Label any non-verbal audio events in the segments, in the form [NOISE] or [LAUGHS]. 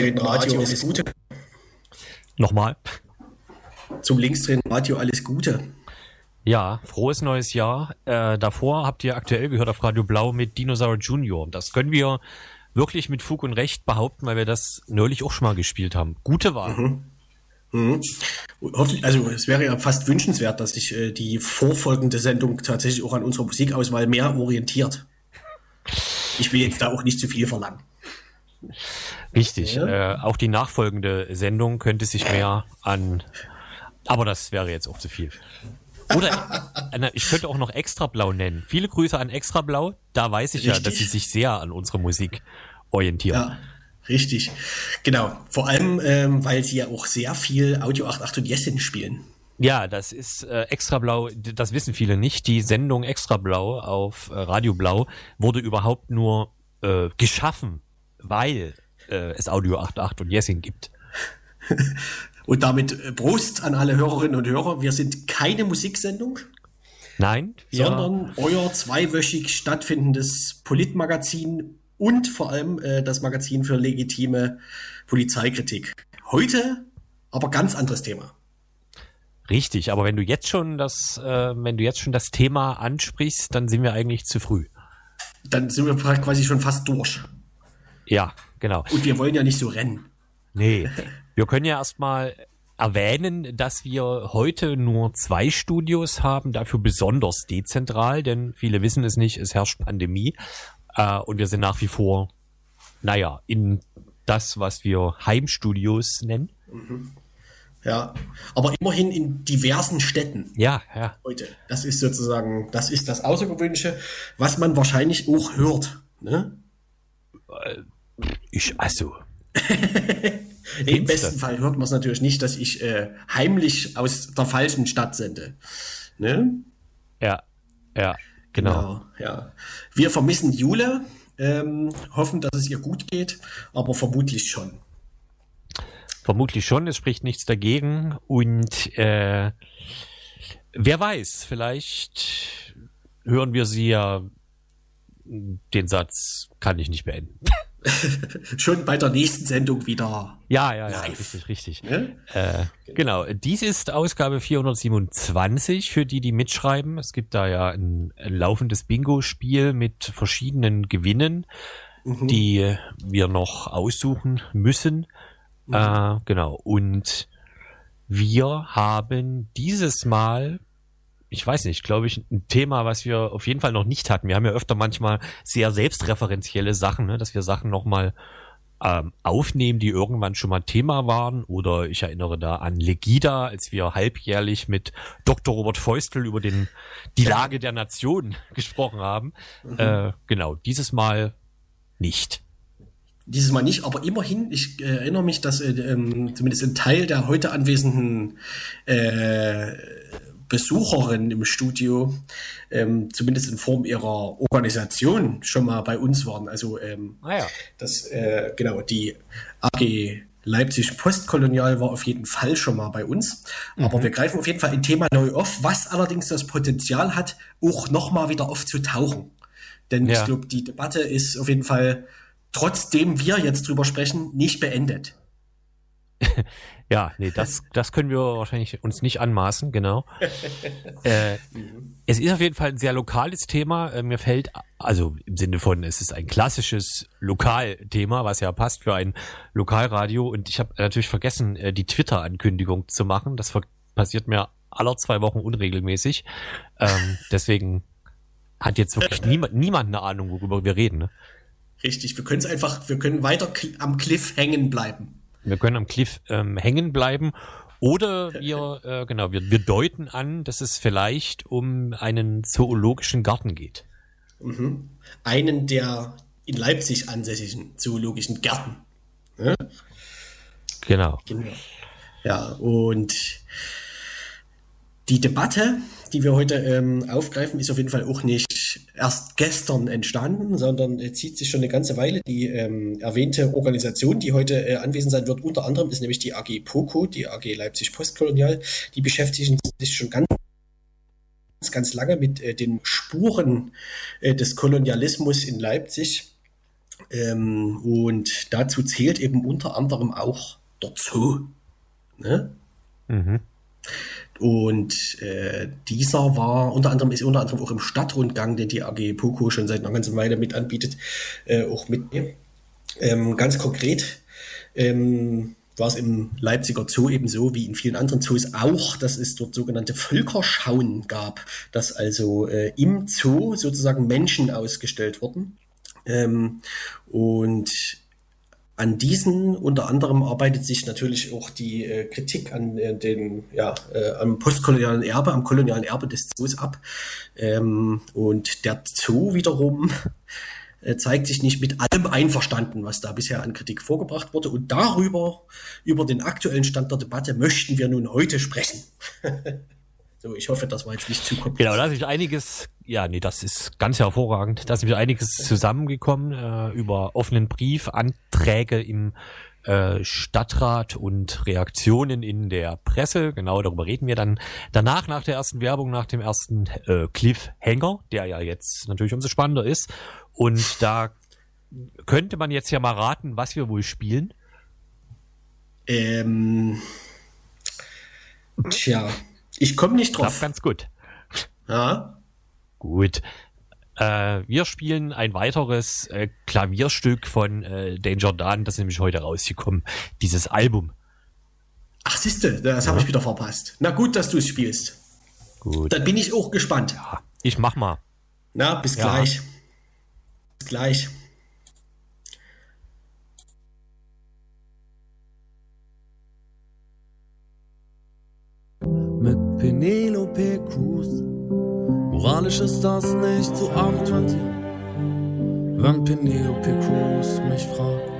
linksdrehenden Radio alles Gute. Nochmal. Zum linksdrehenden Radio alles Gute. Ja, frohes neues Jahr. Äh, davor habt ihr aktuell gehört auf Radio Blau mit Dinosaur Junior. Das können wir wirklich mit Fug und Recht behaupten, weil wir das neulich auch schon mal gespielt haben. Gute Wahl. Mhm. Mhm. Also es wäre ja fast wünschenswert, dass sich äh, die vorfolgende Sendung tatsächlich auch an unserer Musikauswahl mehr orientiert. Ich will jetzt da auch nicht zu viel verlangen. Richtig. Ja. Äh, auch die nachfolgende Sendung könnte sich mehr an. Aber das wäre jetzt auch zu viel. Oder äh, ich könnte auch noch Extra Blau nennen. Viele Grüße an Extra Blau. Da weiß ich Richtig. ja, dass sie sich sehr an unserer Musik orientieren. Ja. Richtig, genau. Vor allem, ähm, weil sie ja auch sehr viel Audio 88 und Jessin spielen. Ja, das ist äh, Extra Blau, das wissen viele nicht. Die Sendung Extra Blau auf äh, Radio Blau wurde überhaupt nur äh, geschaffen, weil äh, es Audio 88 und Jessin gibt. und damit äh, Prost an alle Hörerinnen und Hörer. Wir sind keine Musiksendung. Nein, sondern euer zweiwöchig stattfindendes Politmagazin und vor allem äh, das Magazin für legitime Polizeikritik. Heute aber ganz anderes Thema. Richtig, aber wenn du jetzt schon das, äh, wenn du jetzt schon das Thema ansprichst, dann sind wir eigentlich zu früh. Dann sind wir quasi schon fast durch. Ja, genau. Und wir wollen ja nicht so rennen. Nee, wir können ja erstmal erwähnen, dass wir heute nur zwei Studios haben, dafür besonders dezentral, denn viele wissen es nicht, es herrscht Pandemie äh, und wir sind nach wie vor, naja, in das, was wir Heimstudios nennen. Mhm. Ja, aber immerhin in diversen Städten. Ja, ja. Heute. Das ist sozusagen, das ist das Außergewöhnliche, was man wahrscheinlich auch hört. Ne? Ich, also. [LAUGHS] Im besten Fall hört man es natürlich nicht, dass ich äh, heimlich aus der falschen Stadt sende. Ne? Ja, ja. Genau. genau. ja. Wir vermissen Jule, ähm, hoffen, dass es ihr gut geht, aber vermutlich schon. Vermutlich schon, es spricht nichts dagegen. Und äh, wer weiß, vielleicht hören wir sie ja. Den Satz kann ich nicht beenden. [LAUGHS] [LAUGHS] schon bei der nächsten Sendung wieder. Ja, ja, ja, live. richtig, richtig. Ne? Äh, genau. genau, dies ist Ausgabe 427 für die, die mitschreiben. Es gibt da ja ein, ein laufendes Bingo-Spiel mit verschiedenen Gewinnen, mhm. die wir noch aussuchen müssen. Mhm. Äh, genau, und wir haben dieses Mal ich weiß nicht, glaube ich, ein Thema, was wir auf jeden Fall noch nicht hatten. Wir haben ja öfter manchmal sehr selbstreferenzielle Sachen, ne, dass wir Sachen nochmal ähm, aufnehmen, die irgendwann schon mal Thema waren. Oder ich erinnere da an Legida, als wir halbjährlich mit Dr. Robert Feustel über den, die Lage der Nation [LAUGHS] gesprochen haben. Mhm. Äh, genau, dieses Mal nicht. Dieses Mal nicht, aber immerhin, ich äh, erinnere mich, dass äh, ähm, zumindest ein Teil der heute anwesenden äh, Besucherinnen im Studio, ähm, zumindest in Form ihrer Organisation, schon mal bei uns waren. Also ähm, ah ja. das, äh, genau, die AG Leipzig Postkolonial war auf jeden Fall schon mal bei uns. Mhm. Aber wir greifen auf jeden Fall ein Thema neu auf, was allerdings das Potenzial hat, auch nochmal wieder aufzutauchen. Denn ja. ich glaube, die Debatte ist auf jeden Fall, trotzdem wir jetzt drüber sprechen, nicht beendet. [LAUGHS] Ja, nee, das, das können wir wahrscheinlich uns nicht anmaßen, genau. [LAUGHS] äh, es ist auf jeden Fall ein sehr lokales Thema. Äh, mir fällt, also im Sinne von, es ist ein klassisches Lokalthema, was ja passt für ein Lokalradio. Und ich habe natürlich vergessen, äh, die Twitter-Ankündigung zu machen. Das passiert mir aller zwei Wochen unregelmäßig. Ähm, deswegen hat jetzt wirklich niemand, niemand eine Ahnung, worüber wir reden. Ne? Richtig, wir können es einfach, wir können weiter am Cliff hängen bleiben. Wir können am Cliff ähm, hängen bleiben. Oder wir, äh, genau, wir, wir deuten an, dass es vielleicht um einen zoologischen Garten geht. Mhm. Einen der in Leipzig ansässigen zoologischen Gärten. Ja? Genau. genau. Ja, und die Debatte, die wir heute ähm, aufgreifen, ist auf jeden Fall auch nicht erst gestern entstanden, sondern äh, zieht sich schon eine ganze Weile. Die ähm, erwähnte Organisation, die heute äh, anwesend sein wird, unter anderem ist nämlich die AG POCO, die AG Leipzig Postkolonial. Die beschäftigen sich schon ganz ganz lange mit äh, den Spuren äh, des Kolonialismus in Leipzig Ähm, und dazu zählt eben unter anderem auch der Zoo. Ne? Mhm. Und äh, dieser war unter anderem ist unter anderem auch im Stadtrundgang, den die AG Poco schon seit einer ganzen Weile mit anbietet, äh, auch mit. Ähm, ganz konkret ähm, war es im Leipziger Zoo ebenso wie in vielen anderen Zoos auch, dass es dort sogenannte Völkerschauen gab, dass also äh, im Zoo sozusagen Menschen ausgestellt wurden. Ähm, und an diesen unter anderem arbeitet sich natürlich auch die äh, Kritik an äh, den, ja, äh, am postkolonialen Erbe, am kolonialen Erbe des Zoos ab. Ähm, und der Zoo wiederum [LAUGHS] äh, zeigt sich nicht mit allem einverstanden, was da bisher an Kritik vorgebracht wurde. Und darüber, über den aktuellen Stand der Debatte, möchten wir nun heute sprechen. [LAUGHS] so, ich hoffe, das war jetzt nicht zu kompliziert. Genau, da ist einiges, ja, nee, das ist ganz hervorragend. Da ist nämlich einiges zusammengekommen äh, über offenen Brief, Anträge im äh, Stadtrat und Reaktionen in der Presse. Genau darüber reden wir dann danach, nach der ersten Werbung, nach dem ersten äh, Cliffhanger, der ja jetzt natürlich umso spannender ist. Und da könnte man jetzt ja mal raten, was wir wohl spielen. Ähm, tja, ich komme nicht drauf. Das ganz gut. Ja. Gut. Äh, wir spielen ein weiteres äh, Klavierstück von äh, Danger Dan, das ist nämlich heute rausgekommen. Dieses Album. Ach, siehste, das ja. habe ich wieder verpasst. Na gut, dass du es spielst. Gut. Dann bin ich auch gespannt. Ja, ich mach mal. Na, bis ja. gleich. Bis gleich. Mit Penelope Cruz Moralisch ist das nicht zu argumentieren, wenn Penelope Cruz mich fragt.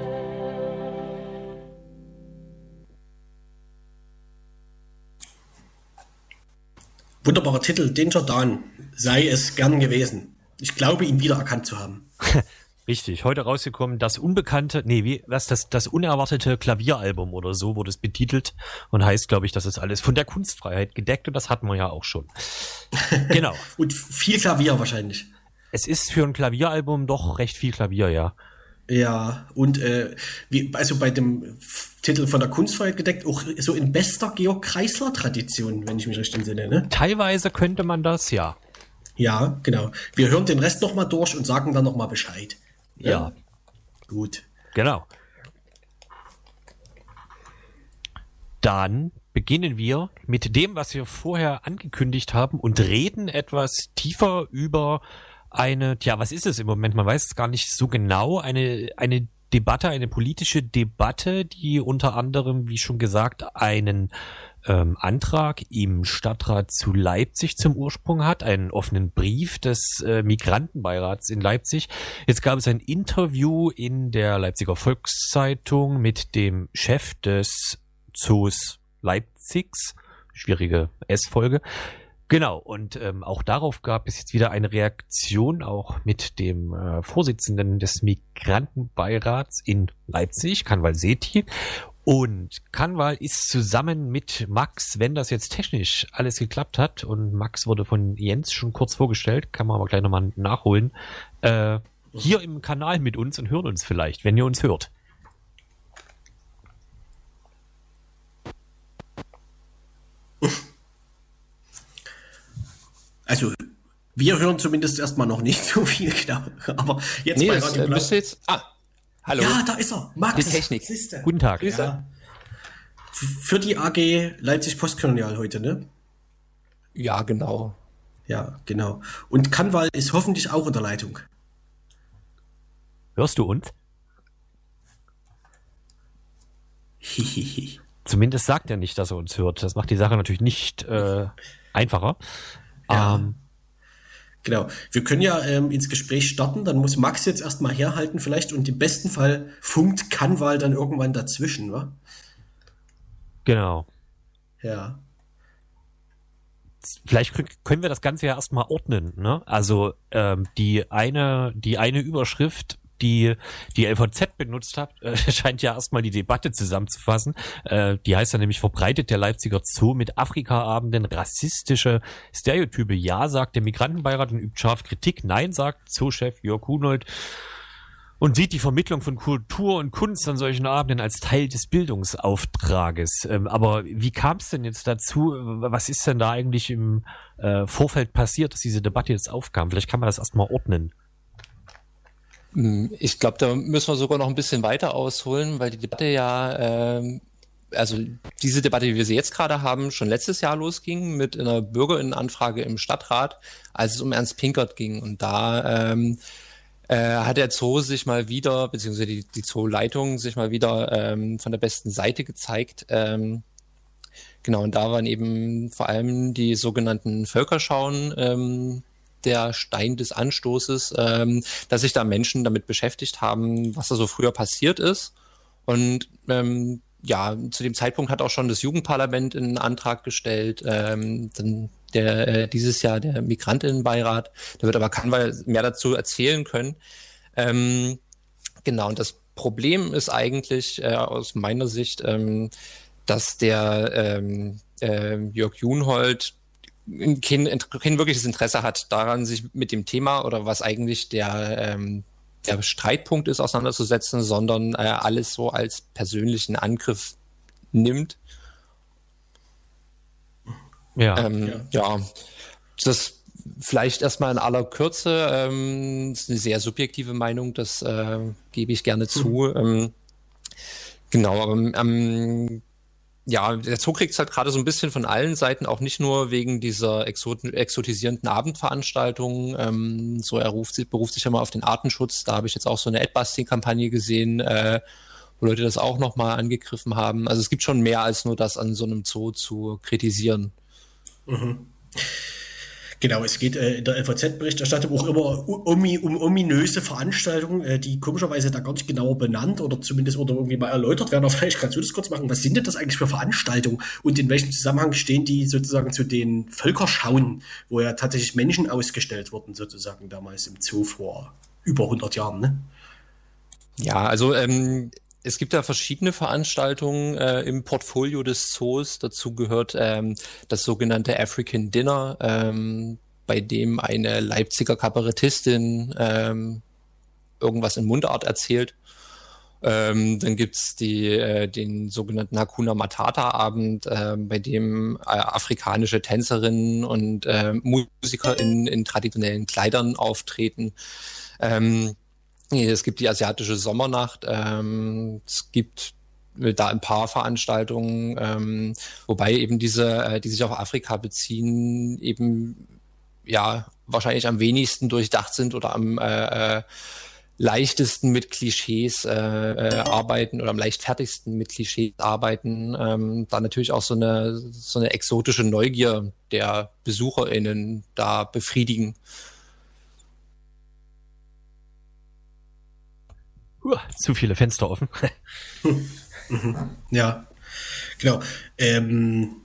Wunderbarer Titel, Danger Dan, sei es gern gewesen. Ich glaube, ihn wiedererkannt zu haben. [LAUGHS] Richtig, heute rausgekommen, das unbekannte, nee, wie, was, das, das unerwartete Klavieralbum oder so wurde es betitelt und heißt, glaube ich, das ist alles von der Kunstfreiheit gedeckt und das hatten wir ja auch schon. [LAUGHS] genau. und viel Klavier wahrscheinlich. Es ist für ein Klavieralbum doch recht viel Klavier, ja. Ja, und äh, wie, also bei dem Titel von der Kunstfreiheit gedeckt, auch so in bester Georg Kreisler-Tradition, wenn ich mich richtig entsinne, ne? Teilweise könnte man das, ja. Ja, genau. Wir hören den Rest nochmal durch und sagen dann nochmal Bescheid. Ja. ja. Gut. Genau. Dann beginnen wir mit dem, was wir vorher angekündigt haben und reden etwas tiefer über eine, tja, was ist es im Moment? Man weiß es gar nicht so genau. Eine, eine Debatte, eine politische Debatte, die unter anderem, wie schon gesagt, einen ähm, Antrag im Stadtrat zu Leipzig zum Ursprung hat, einen offenen Brief des äh, Migrantenbeirats in Leipzig. Jetzt gab es ein Interview in der Leipziger Volkszeitung mit dem Chef des Zoos Leipzigs. Schwierige S-Folge. Genau, und ähm, auch darauf gab es jetzt wieder eine Reaktion, auch mit dem äh, Vorsitzenden des Migrantenbeirats in Leipzig, Kanwal Seti. Und Kanwal ist zusammen mit Max, wenn das jetzt technisch alles geklappt hat, und Max wurde von Jens schon kurz vorgestellt, kann man aber gleich nochmal nachholen, äh, hier im Kanal mit uns und hören uns vielleicht, wenn ihr uns hört. Also, wir hören zumindest erstmal noch nicht so viel, [LAUGHS] genau. Aber jetzt nee, bei Radio das, äh, jetzt, ah, Hallo. Ja, da ist er. Max. Die Technik. Siehste. Guten Tag. Ja. Für die AG Leipzig Postkolonial heute, ne? Ja, genau. Ja, genau. Und Kanwal ist hoffentlich auch in der Leitung. Hörst du uns? Zumindest sagt er nicht, dass er uns hört. Das macht die Sache natürlich nicht äh, einfacher. Ja. Ähm, Genau. Wir können ja ähm, ins Gespräch starten, dann muss Max jetzt erstmal herhalten vielleicht und im besten Fall funkt Kanwal dann irgendwann dazwischen, wa? Genau. Ja. Vielleicht können wir das Ganze ja erstmal ordnen, ne? Also ähm, die eine, die eine Überschrift die die LVZ benutzt hat, äh, [LAUGHS] scheint ja erstmal die Debatte zusammenzufassen. Äh, die heißt ja nämlich, verbreitet der Leipziger Zoo mit Afrika-Abenden rassistische Stereotype. Ja, sagt der Migrantenbeirat und übt scharf Kritik. Nein, sagt Zoochef Jörg Hunold. und sieht die Vermittlung von Kultur und Kunst an solchen Abenden als Teil des Bildungsauftrages. Ähm, aber wie kam es denn jetzt dazu? Was ist denn da eigentlich im äh, Vorfeld passiert, dass diese Debatte jetzt aufkam? Vielleicht kann man das erstmal ordnen. Hm, ich glaube, da müssen wir sogar noch ein bisschen weiter ausholen, weil die Debatte ja, äh, also diese Debatte, wie wir sie jetzt gerade haben, schon letztes Jahr losging mit einer Bürgerinnenanfrage im Stadtrat, als es um Ernst Pinkert ging. Und da ähm, äh, hat der Zoo sich mal wieder, beziehungsweise die, die Zoo-Leitung sich mal wieder ähm, von der besten Seite gezeigt. Ähm, genau, und da waren eben vor allem die sogenannten Völkerschauen ähm, der Stein des Anstoßes, ähm, dass sich da Menschen damit beschäftigt haben, was da so früher passiert ist. Und ähm, ja, zu dem Zeitpunkt hat auch schon das Jugendparlament einen Antrag gestellt, ähm, dann der äh, dieses Jahr der Migrantinnenbeirat. Da wird aber Kanwal mehr dazu erzählen können. Ähm, genau, und das Problem ist eigentlich äh, aus meiner Sicht, ähm, dass der ähm, äh, Jörg Junhold kein, kein wirkliches Interesse hat daran, sich mit dem Thema oder was eigentlich der, ähm, der Streitpunkt ist, auseinanderzusetzen, sondern äh, alles so als persönlichen Angriff nimmt ja. Ähm, ja. ja. das vielleicht erstmal in aller Kürze. Ähm, ist eine sehr subjektive Meinung, das äh, gebe ich gerne zu. Mhm. Ähm, genau, aber ähm, ja, der Zoo kriegt es halt gerade so ein bisschen von allen Seiten, auch nicht nur wegen dieser exot exotisierenden Abendveranstaltungen. Ähm, so er ruft, beruft sich ja mal auf den Artenschutz. Da habe ich jetzt auch so eine Adbusting-Kampagne gesehen, äh, wo Leute das auch nochmal angegriffen haben. Also es gibt schon mehr als nur das an so einem Zoo zu kritisieren. Mhm. Genau, es geht äh, in der LVZ-Berichterstattung auch immer um, um ominöse Veranstaltungen, äh, die komischerweise da gar nicht genauer benannt oder zumindest oder irgendwie mal erläutert werden. Aber vielleicht kannst du das kurz machen. Was sind denn das eigentlich für Veranstaltungen und in welchem Zusammenhang stehen die sozusagen zu den Völkerschauen, wo ja tatsächlich Menschen ausgestellt wurden, sozusagen damals im Zoo vor über 100 Jahren, ne? Ja, also ähm, es gibt ja verschiedene Veranstaltungen äh, im Portfolio des Zoos. Dazu gehört ähm, das sogenannte African Dinner, ähm, bei dem eine Leipziger Kabarettistin ähm, irgendwas in Mundart erzählt. Ähm, dann gibt's die, äh, den sogenannten Hakuna Matata-Abend, äh, bei dem äh, afrikanische Tänzerinnen und äh, Musiker in, in traditionellen Kleidern auftreten. Es gibt die asiatische Sommernacht. Ähm, es gibt da ein paar Veranstaltungen, ähm, wobei eben diese, äh, die sich auf Afrika beziehen, eben ja wahrscheinlich am wenigsten durchdacht sind oder am äh, äh, leichtesten mit Klischees äh, äh, arbeiten oder am leichtfertigsten mit Klischees arbeiten, ähm, da natürlich auch so eine so eine exotische Neugier der BesucherInnen da befriedigen. Uh, zu viele Fenster offen. [LAUGHS] ja, genau. Ähm,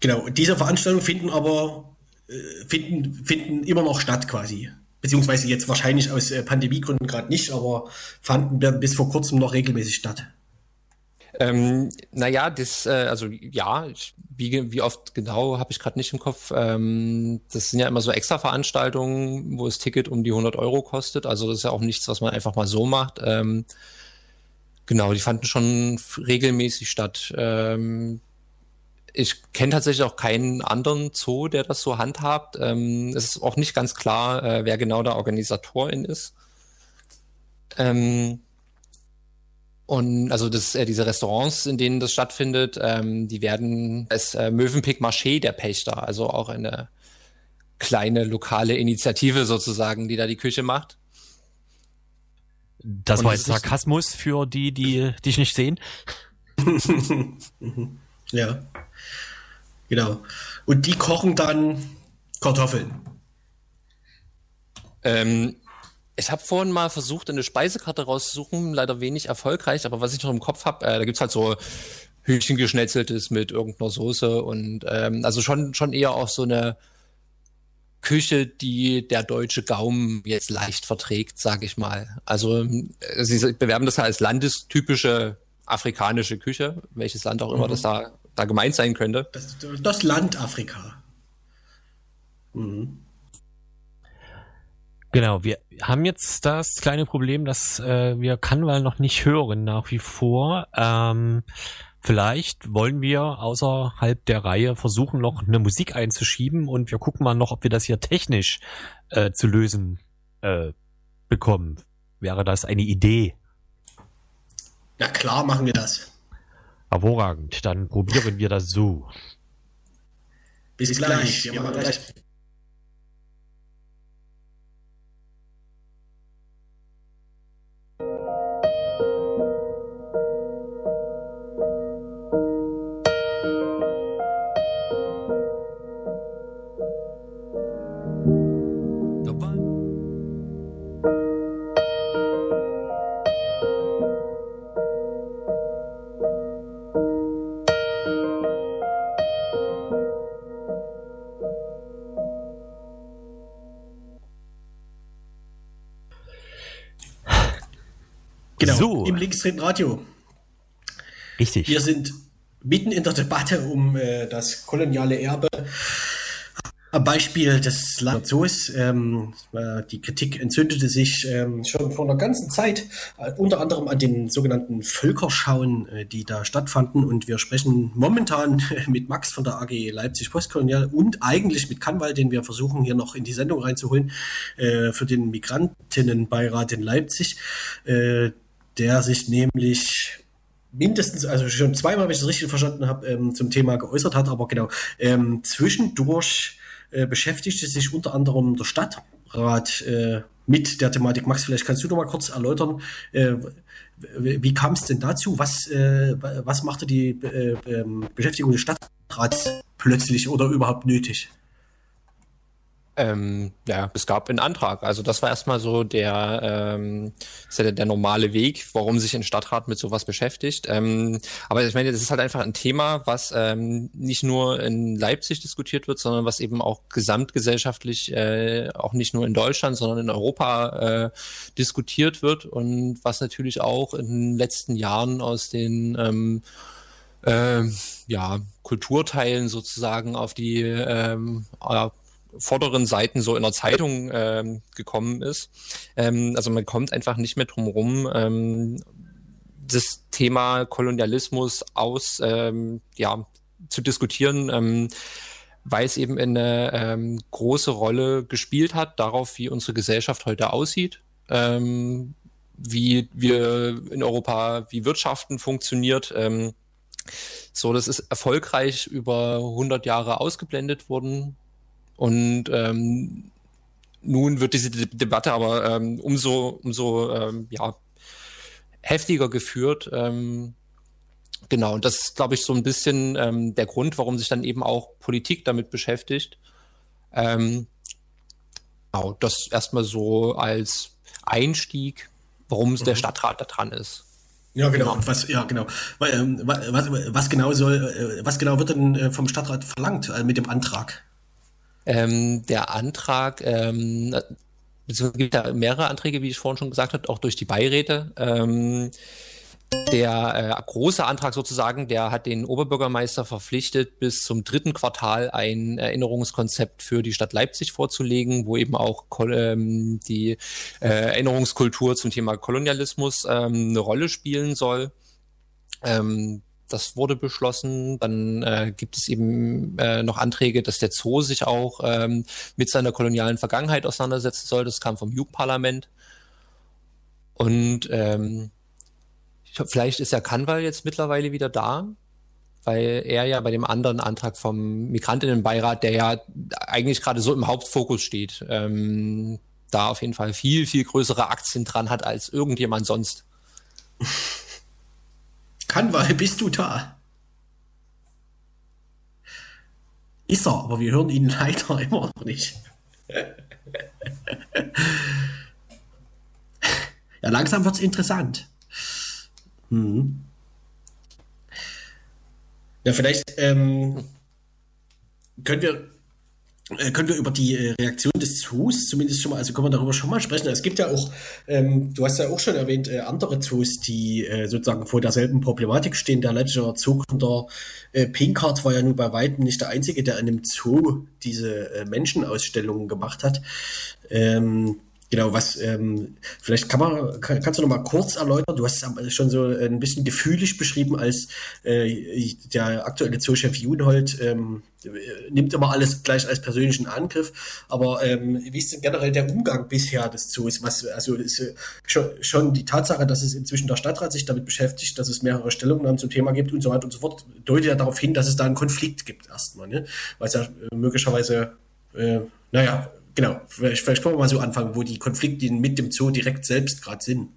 genau, diese Veranstaltungen finden aber äh, finden, finden immer noch statt quasi. Beziehungsweise jetzt wahrscheinlich aus äh, Pandemiegründen gerade nicht, aber fanden bis vor kurzem noch regelmäßig statt. Ähm, naja, das, äh, also ja, ich, wie, wie oft genau habe ich gerade nicht im Kopf. Ähm, das sind ja immer so extra Veranstaltungen, wo das Ticket um die 100 Euro kostet. Also das ist ja auch nichts, was man einfach mal so macht. Ähm, genau, die fanden schon regelmäßig statt. Ähm, ich kenne tatsächlich auch keinen anderen Zoo, der das so handhabt. Ähm, es ist auch nicht ganz klar, äh, wer genau der Organisatorin ist. Ähm, und also das, äh, diese Restaurants, in denen das stattfindet, ähm, die werden als äh, Mövenpick Marché der Pächter, also auch eine kleine lokale Initiative sozusagen, die da die Küche macht. Das Und war jetzt Sarkasmus für die, die dich nicht sehen. [LAUGHS] ja, genau. Und die kochen dann Kartoffeln. Ähm, ich habe vorhin mal versucht, eine Speisekarte rauszusuchen, leider wenig erfolgreich, aber was ich noch im Kopf habe, äh, da gibt's halt so Hühnchen geschnetzeltes mit irgendeiner Soße und ähm, also schon, schon eher auch so eine Küche, die der deutsche Gaumen jetzt leicht verträgt, sage ich mal. Also äh, sie bewerben das ja als landestypische afrikanische Küche, welches Land auch immer mhm. das da, da gemeint sein könnte. Das, das Land Afrika. Mhm. Genau, wir haben jetzt das kleine Problem, dass äh, wir Kanwal noch nicht hören nach wie vor. Ähm, vielleicht wollen wir außerhalb der Reihe versuchen, noch eine Musik einzuschieben und wir gucken mal noch, ob wir das hier technisch äh, zu lösen äh, bekommen. Wäre das eine Idee? Ja klar, machen wir das. Hervorragend, dann probieren wir das so. Bis, Bis gleich. gleich. Ja, gleich. So. im linksdrehten Radio. Richtig. Wir sind mitten in der Debatte um äh, das koloniale Erbe. Am Beispiel des Zoos. Ähm, die Kritik entzündete sich ähm, schon vor einer ganzen Zeit, äh, unter anderem an den sogenannten Völkerschauen, äh, die da stattfanden. Und wir sprechen momentan [LAUGHS] mit Max von der AG Leipzig Postkolonial und eigentlich mit Kanwal, den wir versuchen hier noch in die Sendung reinzuholen, äh, für den Migrantinnenbeirat in Leipzig. Der sich nämlich mindestens, also schon zweimal, wenn ich das richtig verstanden habe, ähm, zum Thema geäußert hat, aber genau, ähm, zwischendurch äh, beschäftigte sich unter anderem der Stadtrat äh, mit der Thematik. Max, vielleicht kannst du noch mal kurz erläutern, äh, wie kam es denn dazu? Was, äh, was machte die äh, ähm, Beschäftigung des Stadtrats plötzlich oder überhaupt nötig? Ähm, ja, es gab einen Antrag. Also das war erstmal so der, ähm, der, der, normale Weg, warum sich ein Stadtrat mit sowas beschäftigt. Ähm, aber ich meine, das ist halt einfach ein Thema, was ähm, nicht nur in Leipzig diskutiert wird, sondern was eben auch gesamtgesellschaftlich, äh, auch nicht nur in Deutschland, sondern in Europa äh, diskutiert wird und was natürlich auch in den letzten Jahren aus den ähm, äh, ja, Kulturteilen sozusagen auf die ähm, vorderen Seiten so in der Zeitung ähm, gekommen ist. Ähm, also man kommt einfach nicht mehr drum rum, ähm, das Thema Kolonialismus aus ähm, ja, zu diskutieren, ähm, weil es eben eine ähm, große Rolle gespielt hat darauf, wie unsere Gesellschaft heute aussieht. Ähm, wie wir in Europa, wie Wirtschaften funktioniert. Ähm, so, das ist erfolgreich über 100 Jahre ausgeblendet worden. Und ähm, nun wird diese De Debatte aber ähm, umso, umso ähm, ja, heftiger geführt. Ähm, genau, und das ist, glaube ich, so ein bisschen ähm, der Grund, warum sich dann eben auch Politik damit beschäftigt. Ähm, genau, das erstmal so als Einstieg, warum mhm. der Stadtrat da dran ist. Ja, genau. Und was, ja, genau. Ähm, was, was, genau soll, äh, was genau wird denn äh, vom Stadtrat verlangt äh, mit dem Antrag? Ähm, der Antrag, ähm, es gibt da mehrere Anträge, wie ich vorhin schon gesagt habe, auch durch die Beiräte. Ähm, der äh, große Antrag sozusagen, der hat den Oberbürgermeister verpflichtet, bis zum dritten Quartal ein Erinnerungskonzept für die Stadt Leipzig vorzulegen, wo eben auch ähm, die äh, Erinnerungskultur zum Thema Kolonialismus ähm, eine Rolle spielen soll. Ähm, das wurde beschlossen. Dann äh, gibt es eben äh, noch Anträge, dass der Zoo sich auch ähm, mit seiner kolonialen Vergangenheit auseinandersetzen soll. Das kam vom Jugendparlament. Und ähm, vielleicht ist ja Kanwal jetzt mittlerweile wieder da, weil er ja bei dem anderen Antrag vom Migrantinnenbeirat, der ja eigentlich gerade so im Hauptfokus steht, ähm, da auf jeden Fall viel, viel größere Aktien dran hat als irgendjemand sonst. [LAUGHS] Kanwal, bist du da? Ist er, aber wir hören ihn [LAUGHS] leider immer noch nicht. [LAUGHS] ja, langsam wird es interessant. Hm. Ja, vielleicht ähm, können wir können wir über die äh, Reaktion des Zoos zumindest schon mal, also können wir darüber schon mal sprechen. Es gibt ja auch, ähm, du hast ja auch schon erwähnt, äh, andere Zoos, die äh, sozusagen vor derselben Problematik stehen. Der Leipziger Zoogründer äh, Pinkart war ja nun bei weitem nicht der Einzige, der in einem Zoo diese äh, Menschenausstellungen gemacht hat. Ähm, Genau, was ähm, vielleicht kann man, kann, kannst du noch mal kurz erläutern? Du hast es schon so ein bisschen gefühlig beschrieben, als äh, der aktuelle Zoochef Junhold ähm, nimmt immer alles gleich als persönlichen Angriff. Aber ähm, wie ist denn generell der Umgang bisher des Zoos? Was, also ist, äh, schon, schon die Tatsache, dass es inzwischen der Stadtrat sich damit beschäftigt, dass es mehrere Stellungnahmen zum Thema gibt und so weiter und so fort, deutet ja darauf hin, dass es da einen Konflikt gibt erstmal, ne? Weil es ja äh, möglicherweise, äh, naja, genau, vielleicht, vielleicht können wir mal so anfangen, wo die Konflikte mit dem Zoo direkt selbst gerade sind.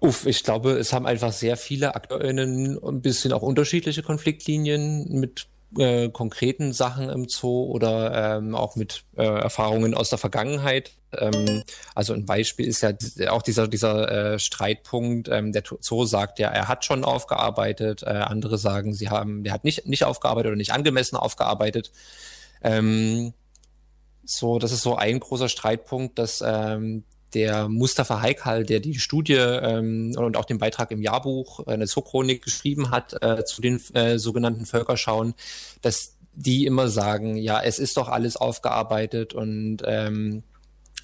Uff, ich glaube, es haben einfach sehr viele AkteurInnen ein bisschen auch unterschiedliche Konfliktlinien mit äh, konkreten Sachen im Zoo oder ähm, auch mit äh, Erfahrungen aus der Vergangenheit. Ähm, also ein Beispiel ist ja auch dieser, dieser äh, Streitpunkt. Ähm, der Zoo sagt ja, er hat schon aufgearbeitet. Äh, andere sagen, sie haben, der hat nicht, nicht aufgearbeitet oder nicht angemessen aufgearbeitet. Ähm, so, das ist so ein großer Streitpunkt, dass ähm, der Mustafa Heikal, der die Studie ähm, und auch den Beitrag im Jahrbuch, äh, eine Zoochronik geschrieben hat äh, zu den äh, sogenannten Völkerschauen, dass die immer sagen, ja, es ist doch alles aufgearbeitet und ähm,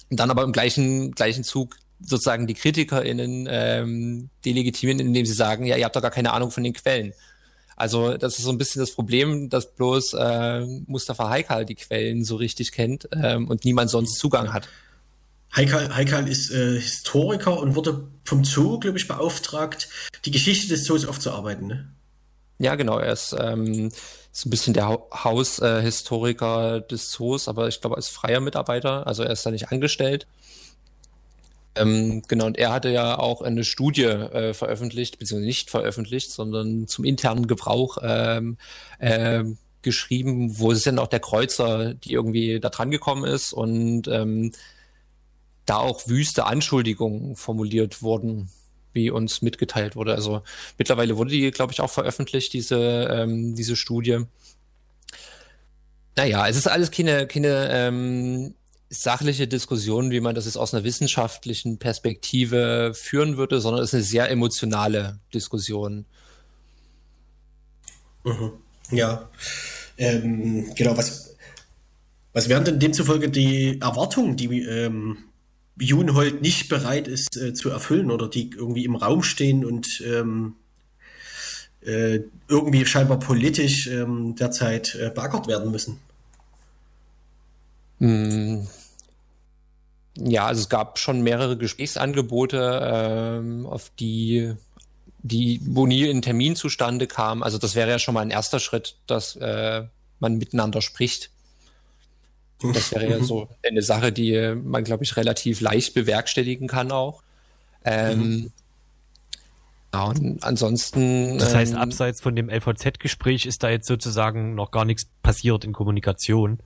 dann aber im gleichen, gleichen Zug sozusagen die KritikerInnen ähm, delegitimieren, indem sie sagen, ja, ihr habt doch gar keine Ahnung von den Quellen. Also das ist so ein bisschen das Problem, dass bloß äh, Mustafa Heikal die Quellen so richtig kennt ähm, und niemand sonst Zugang hat. Heikal, Heikal ist äh, Historiker und wurde vom Zoo, glaube ich, beauftragt, die Geschichte des Zoos aufzuarbeiten. Ne? Ja, genau. Er ist, ähm, ist ein bisschen der Haushistoriker äh, des Zoos, aber ich glaube, als freier Mitarbeiter. Also er ist da nicht angestellt. Ähm, genau, und er hatte ja auch eine Studie äh, veröffentlicht, beziehungsweise nicht veröffentlicht, sondern zum internen Gebrauch ähm, äh, geschrieben, wo es dann auch der Kreuzer, die irgendwie da dran gekommen ist und ähm, da auch wüste Anschuldigungen formuliert wurden, wie uns mitgeteilt wurde. Also mittlerweile wurde die, glaube ich, auch veröffentlicht, diese, ähm, diese Studie. Naja, es ist alles keine, keine ähm, sachliche Diskussion, wie man das jetzt aus einer wissenschaftlichen Perspektive führen würde, sondern es ist eine sehr emotionale Diskussion. Mhm. Ja, ähm, genau. Was, was wären denn demzufolge die Erwartungen, die ähm, Junhold nicht bereit ist äh, zu erfüllen oder die irgendwie im Raum stehen und ähm, äh, irgendwie scheinbar politisch ähm, derzeit äh, beackert werden müssen? Hm, ja, also es gab schon mehrere Gesprächsangebote, ähm, auf die, die, wo nie ein Termin zustande kam. Also das wäre ja schon mal ein erster Schritt, dass äh, man miteinander spricht. Das wäre ja mhm. so eine Sache, die man, glaube ich, relativ leicht bewerkstelligen kann auch. Ähm, mhm. Ja, und ansonsten. Das heißt, ähm, abseits von dem LVZ-Gespräch ist da jetzt sozusagen noch gar nichts passiert in Kommunikation.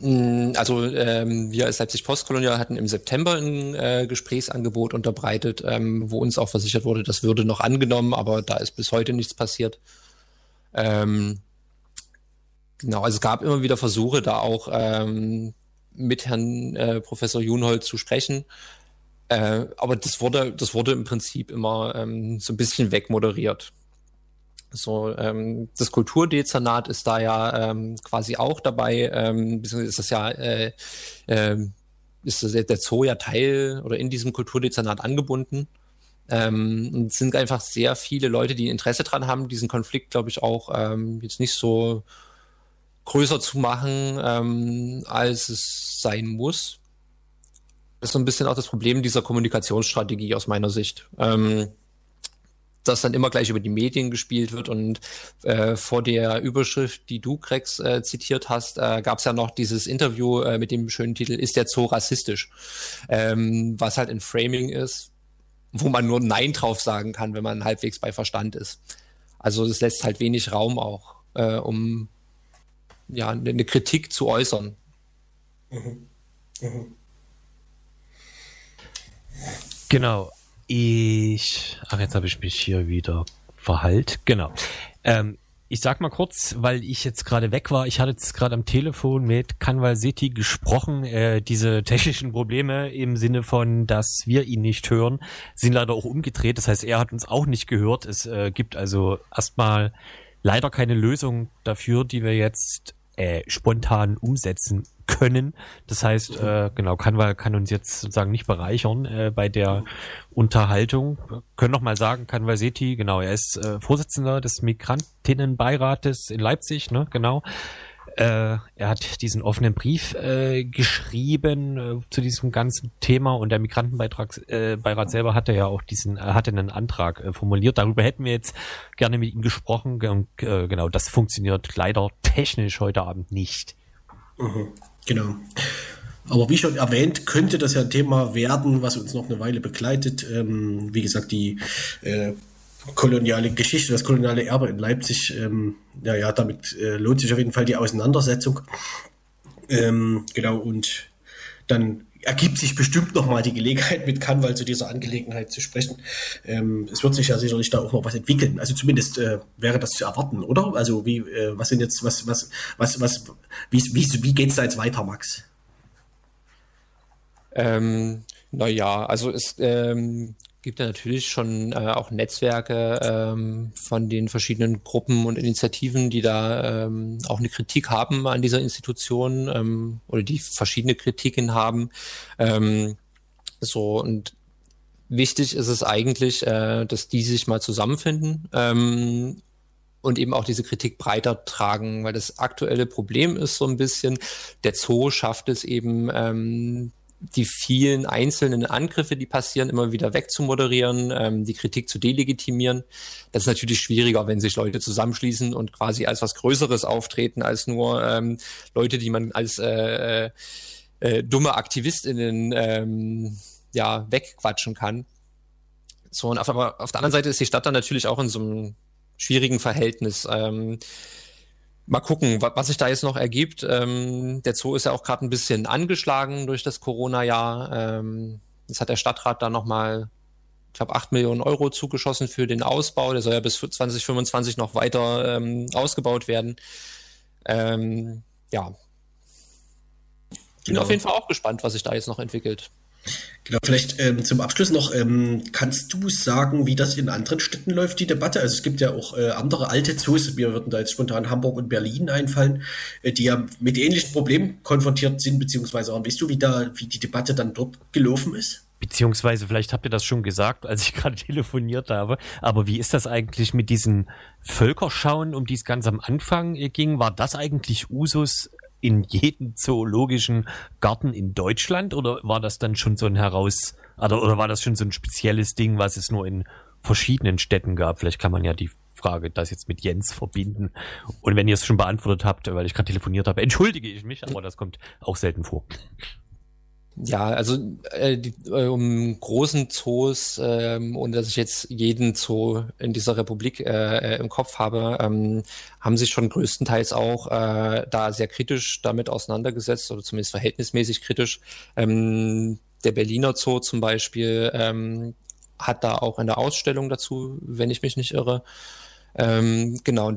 Mm, also ähm, wir als Leipzig Postkolonial hatten im September ein äh, Gesprächsangebot unterbreitet, ähm, wo uns auch versichert wurde, das würde noch angenommen, aber da ist bis heute nichts passiert. Ähm, genau, also es gab immer wieder Versuche, da auch ähm, mit Herrn äh, Professor Junhold zu sprechen. Äh, aber das wurde, das wurde im Prinzip immer ähm, so ein bisschen wegmoderiert. So, ähm, das Kulturdezernat ist da ja ähm, quasi auch dabei, ähm, beziehungsweise ist das ja, äh, äh, ist das, der Zoo ja Teil oder in diesem Kulturdezernat angebunden. Ähm, und es sind einfach sehr viele Leute, die Interesse dran haben, diesen Konflikt, glaube ich, auch ähm, jetzt nicht so größer zu machen, ähm, als es sein muss. Das ist so ein bisschen auch das Problem dieser Kommunikationsstrategie aus meiner Sicht. Ähm, das dann immer gleich über die Medien gespielt wird. Und äh, vor der Überschrift, die du, Grex, äh, zitiert hast, äh, gab es ja noch dieses Interview äh, mit dem schönen Titel Ist der Zoo rassistisch? Ähm, was halt ein Framing ist, wo man nur Nein drauf sagen kann, wenn man halbwegs bei Verstand ist. Also das lässt halt wenig Raum auch, äh, um ja eine Kritik zu äußern. Mhm. Mhm. Genau. Ich, ach, jetzt habe ich mich hier wieder verhalt. Genau. Ähm, ich sag mal kurz, weil ich jetzt gerade weg war, ich hatte jetzt gerade am Telefon mit Kanwal City gesprochen. Äh, diese technischen Probleme im Sinne von, dass wir ihn nicht hören, sind leider auch umgedreht. Das heißt, er hat uns auch nicht gehört. Es äh, gibt also erstmal leider keine Lösung dafür, die wir jetzt äh, spontan umsetzen können. Das heißt, äh, genau, Canva kann uns jetzt sozusagen nicht bereichern äh, bei der Unterhaltung. Wir können noch mal sagen, Canva Seti, genau, er ist äh, Vorsitzender des Migrantinnenbeirates in Leipzig, ne, genau. Äh, er hat diesen offenen Brief äh, geschrieben äh, zu diesem ganzen Thema und der Migrantenbeirat äh, selber hatte ja auch diesen, äh, hatte einen Antrag äh, formuliert. Darüber hätten wir jetzt gerne mit ihm gesprochen. Und, genau, das funktioniert leider technisch heute Abend nicht. Mhm, genau. Aber wie schon erwähnt, könnte das ja ein Thema werden, was uns noch eine Weile begleitet. Ähm, wie gesagt, die äh, koloniale Geschichte, das koloniale Erbe in Leipzig, ähm, ja, ja, damit äh, lohnt sich auf jeden Fall die Auseinandersetzung. Ähm, genau, und dann ergibt sich bestimmt noch mal die Gelegenheit, mit Kanwal zu dieser Angelegenheit zu sprechen. Ähm, es wird sich ja sicherlich da auch noch was entwickeln. Also zumindest äh, wäre das zu erwarten, oder? Also wie, äh, was sind jetzt, was, was, was, was, wie, wie, wie geht's da jetzt weiter, Max? Ähm, naja, also es ähm, gibt ja natürlich schon äh, auch Netzwerke ähm, von den verschiedenen Gruppen und Initiativen, die da ähm, auch eine Kritik haben an dieser Institution ähm, oder die verschiedene Kritiken haben. Ähm, so und wichtig ist es eigentlich, äh, dass die sich mal zusammenfinden ähm, und eben auch diese Kritik breiter tragen, weil das aktuelle Problem ist so ein bisschen, der Zoo schafft es eben, ähm, die vielen einzelnen Angriffe, die passieren, immer wieder wegzumoderieren, ähm, die Kritik zu delegitimieren. Das ist natürlich schwieriger, wenn sich Leute zusammenschließen und quasi als was Größeres auftreten, als nur ähm, Leute, die man als äh, äh, äh, dumme AktivistInnen ähm, ja, wegquatschen kann. So, und auf, aber auf der anderen Seite ist die Stadt dann natürlich auch in so einem schwierigen Verhältnis. Ähm, Mal gucken, was sich da jetzt noch ergibt. Ähm, der Zoo ist ja auch gerade ein bisschen angeschlagen durch das Corona-Jahr. Ähm, jetzt hat der Stadtrat da nochmal, ich glaube, 8 Millionen Euro zugeschossen für den Ausbau. Der soll ja bis 2025 noch weiter ähm, ausgebaut werden. Ähm, ja. Bin genau. auf jeden Fall auch gespannt, was sich da jetzt noch entwickelt. Genau, vielleicht ähm, zum Abschluss noch, ähm, kannst du sagen, wie das in anderen Städten läuft, die Debatte? Also es gibt ja auch äh, andere alte Zoos, mir würden da jetzt spontan Hamburg und Berlin einfallen, äh, die ja mit ähnlichen Problemen konfrontiert sind, beziehungsweise auch, weißt du, wie da, wie die Debatte dann dort gelaufen ist? Beziehungsweise, vielleicht habt ihr das schon gesagt, als ich [LAUGHS] gerade telefoniert habe, aber wie ist das eigentlich mit diesen Völkerschauen, um die es ganz am Anfang äh, ging? War das eigentlich Usus in jedem zoologischen Garten in Deutschland oder war das dann schon so ein heraus oder, oder war das schon so ein spezielles Ding, was es nur in verschiedenen Städten gab? Vielleicht kann man ja die Frage das jetzt mit Jens verbinden. Und wenn ihr es schon beantwortet habt, weil ich gerade telefoniert habe, entschuldige ich mich, aber das kommt auch selten vor. Ja, also äh, die, äh, großen Zoos, äh, ohne dass ich jetzt jeden Zoo in dieser Republik äh, äh, im Kopf habe, ähm, haben sich schon größtenteils auch äh, da sehr kritisch damit auseinandergesetzt oder zumindest verhältnismäßig kritisch. Ähm, der Berliner Zoo zum Beispiel ähm, hat da auch eine Ausstellung dazu, wenn ich mich nicht irre. Ähm, genau,